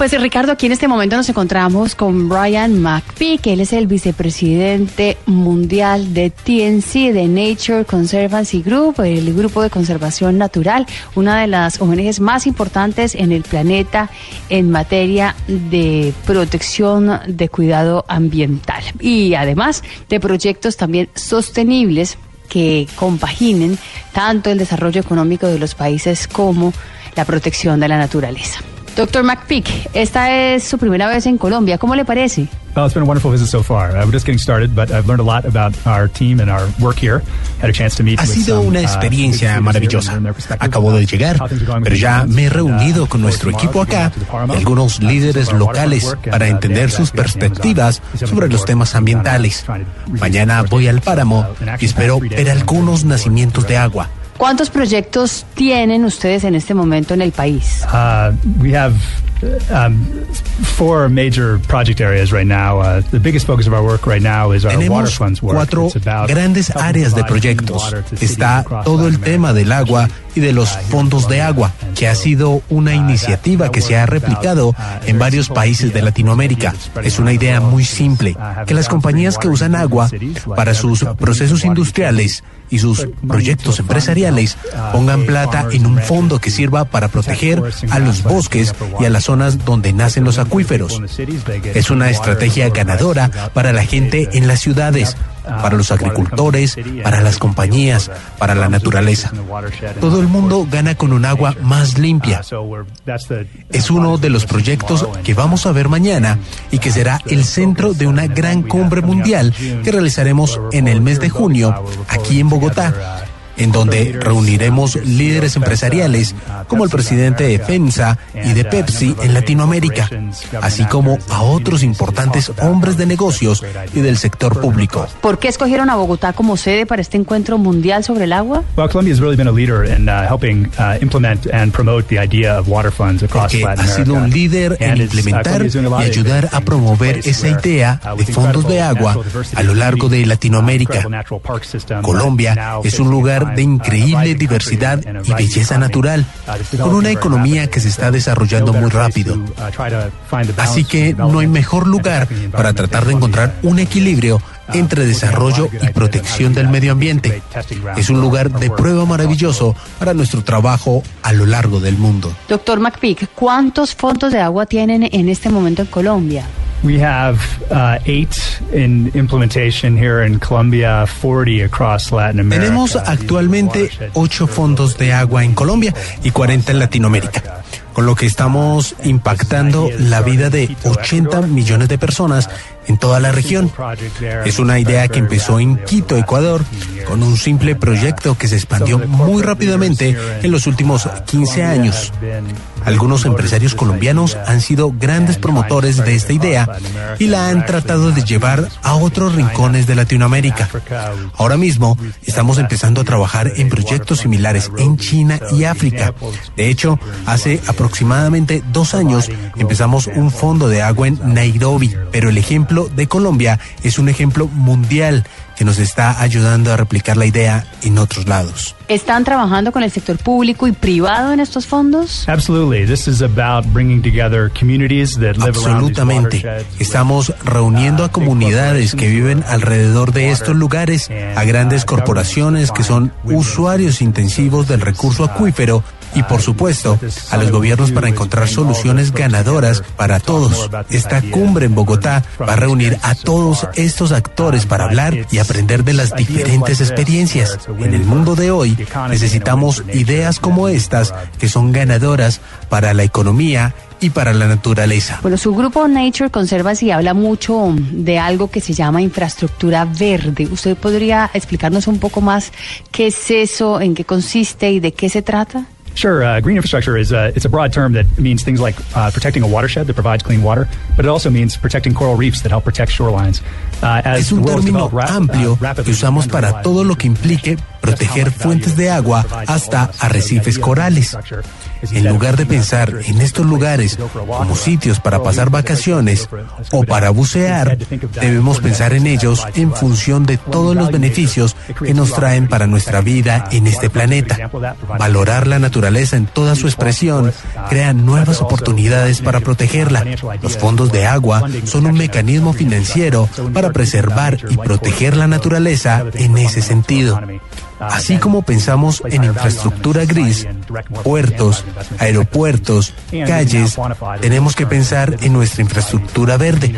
Pues Ricardo, aquí en este momento nos encontramos con Brian McPeak, él es el vicepresidente mundial de TNC, de Nature Conservancy Group, el grupo de conservación natural, una de las ONGs más importantes en el planeta en materia de protección de cuidado ambiental y además de proyectos también sostenibles que compaginen tanto el desarrollo económico de los países como la protección de la naturaleza. Doctor McPeak, esta es su primera vez en Colombia. ¿Cómo le parece? Well, it's been a wonderful visit so far. Uh, we're just getting started, but I've learned a lot about our team and our work here. Had a chance to meet ha sido some, una uh, experiencia maravillosa. Acabo de llegar, pero ya the me he funds. reunido Uh, con nuestro equipo acá y algunos uh, líderes locales para uh, entender sus perspectivas sobre los temas ambientales. Mañana voy al páramo Uh, y espero ver algunos nacimientos de agua. ¿Cuántos proyectos tienen ustedes en este momento en el país? Uh, we have um, four major project areas right now. Uh, the biggest focus of our work right now is our water funds work. cuatro It's about grandes áreas de proyectos. Está todo el tema del agua y de los uh, fondos de agua, And que ha sido una iniciativa que se ha replicado en varios países de. Latinoamérica. Es una idea muy simple, que las compañías que usan agua para sus procesos industriales y sus proyectos empresariales pongan plata en un fondo que sirva para proteger a los bosques y a las zonas donde nacen los acuíferos. Es una estrategia ganadora para la gente en las ciudades, para los agricultores, para las compañías, para la naturaleza. Todo el mundo gana con un agua más limpia. Es uno de los proyectos que vamos a ver mañana y que será el centro de una gran cumbre mundial que realizaremos en el mes de junio aquí en Bogotá en donde reuniremos líderes empresariales como el presidente de FEMSA y de Pepsi en Latinoamérica, así como a otros importantes hombres de negocios y del sector público. ¿Por qué escogieron a Bogotá como sede para este encuentro mundial sobre el agua? Well, Colombia has really been a leader in helping implement and promote the idea of water funds across Porque ha sido un líder en uh, implementar y ayudar a promover esa idea uh, de fondos de agua a lo largo de Latinoamérica. Colombia es un lugar de increíble diversidad y belleza natural, con una economía que se está desarrollando muy rápido. Así que no hay mejor lugar para tratar de encontrar un equilibrio entre desarrollo y protección del medio ambiente. Es un lugar de prueba maravilloso para nuestro trabajo a lo largo del mundo. Doctor McPeak, ¿cuántos fondos de agua tienen en este momento en Colombia? We have uh, eight in implementation here in Colombia, 40 across Latin America. Tenemos actualmente ocho fondos de agua en Colombia y 40 en Latinoamérica, con lo que estamos impactando la vida de 80 millones de personas en toda la región. Es una idea que empezó en Quito, Ecuador, con un simple proyecto que se expandió muy rápidamente en los últimos 15 años. Algunos empresarios colombianos han sido grandes promotores de esta idea y la han tratado de llevar a otros rincones de Latinoamérica. Ahora mismo estamos empezando a trabajar en proyectos similares en China y África. De hecho, hace aproximadamente dos años empezamos un fondo de agua en Nairobi, pero el ejemplo de Colombia es un ejemplo mundial que nos está ayudando a replicar la idea en otros lados. ¿Están trabajando con el sector público y privado en estos fondos? Absolutely. This is about bringing together communities that live around these Absolutamente. Estamos reuniendo a comunidades que viven alrededor de estos lugares, a grandes corporaciones que son usuarios intensivos del recurso acuífero y por supuesto a los gobiernos para encontrar soluciones ganadoras para todos. Esta cumbre en Bogotá va a reunir a todos estos actores para hablar y aprender de las diferentes experiencias. En el mundo de hoy necesitamos ideas como estas que son ganadoras para la economía y para la naturaleza. Bueno, su grupo Nature Conservancy habla mucho de algo que se llama infraestructura verde. ¿Usted podría explicarnos un poco más qué es eso, en qué consiste y de qué se trata? Sure. Uh, green infrastructure is a, it's a broad term that means things like uh, protecting a watershed that provides clean water, but it also means protecting coral reefs that help protect shorelines. Uh, as Es un término uh, amplio rapidly que usamos para todo lo que implique proteger fuentes de agua hasta arrecifes corales. En lugar de pensar en estos lugares como sitios para pasar vacaciones o para bucear, debemos pensar en ellos en función de todos los beneficios que nos traen para nuestra vida en este planeta. Valorar la naturaleza en toda su expresión crea nuevas oportunidades para protegerla. Los fondos de agua son un mecanismo financiero para preservar y proteger la naturaleza en ese sentido. Así como pensamos en infraestructura gris, puertos, aeropuertos, calles, tenemos que pensar en nuestra infraestructura verde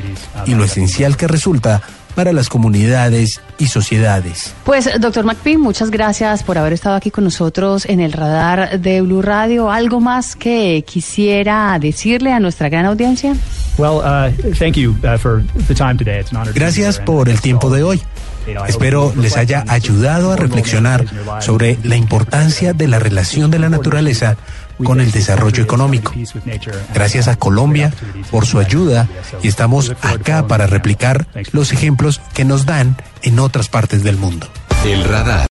y lo esencial que resulta para las comunidades y sociedades. Pues, doctor McPhee, muchas gracias por haber estado aquí con nosotros en el radar de Blue Radio. ¿Algo más que quisiera decirle a nuestra gran audiencia? Gracias por el tiempo de hoy. Espero les haya ayudado a reflexionar sobre la importancia de la relación de la naturaleza con el desarrollo económico. Gracias a Colombia por su ayuda y estamos acá para replicar los ejemplos que nos dan en otras partes del mundo. El radar.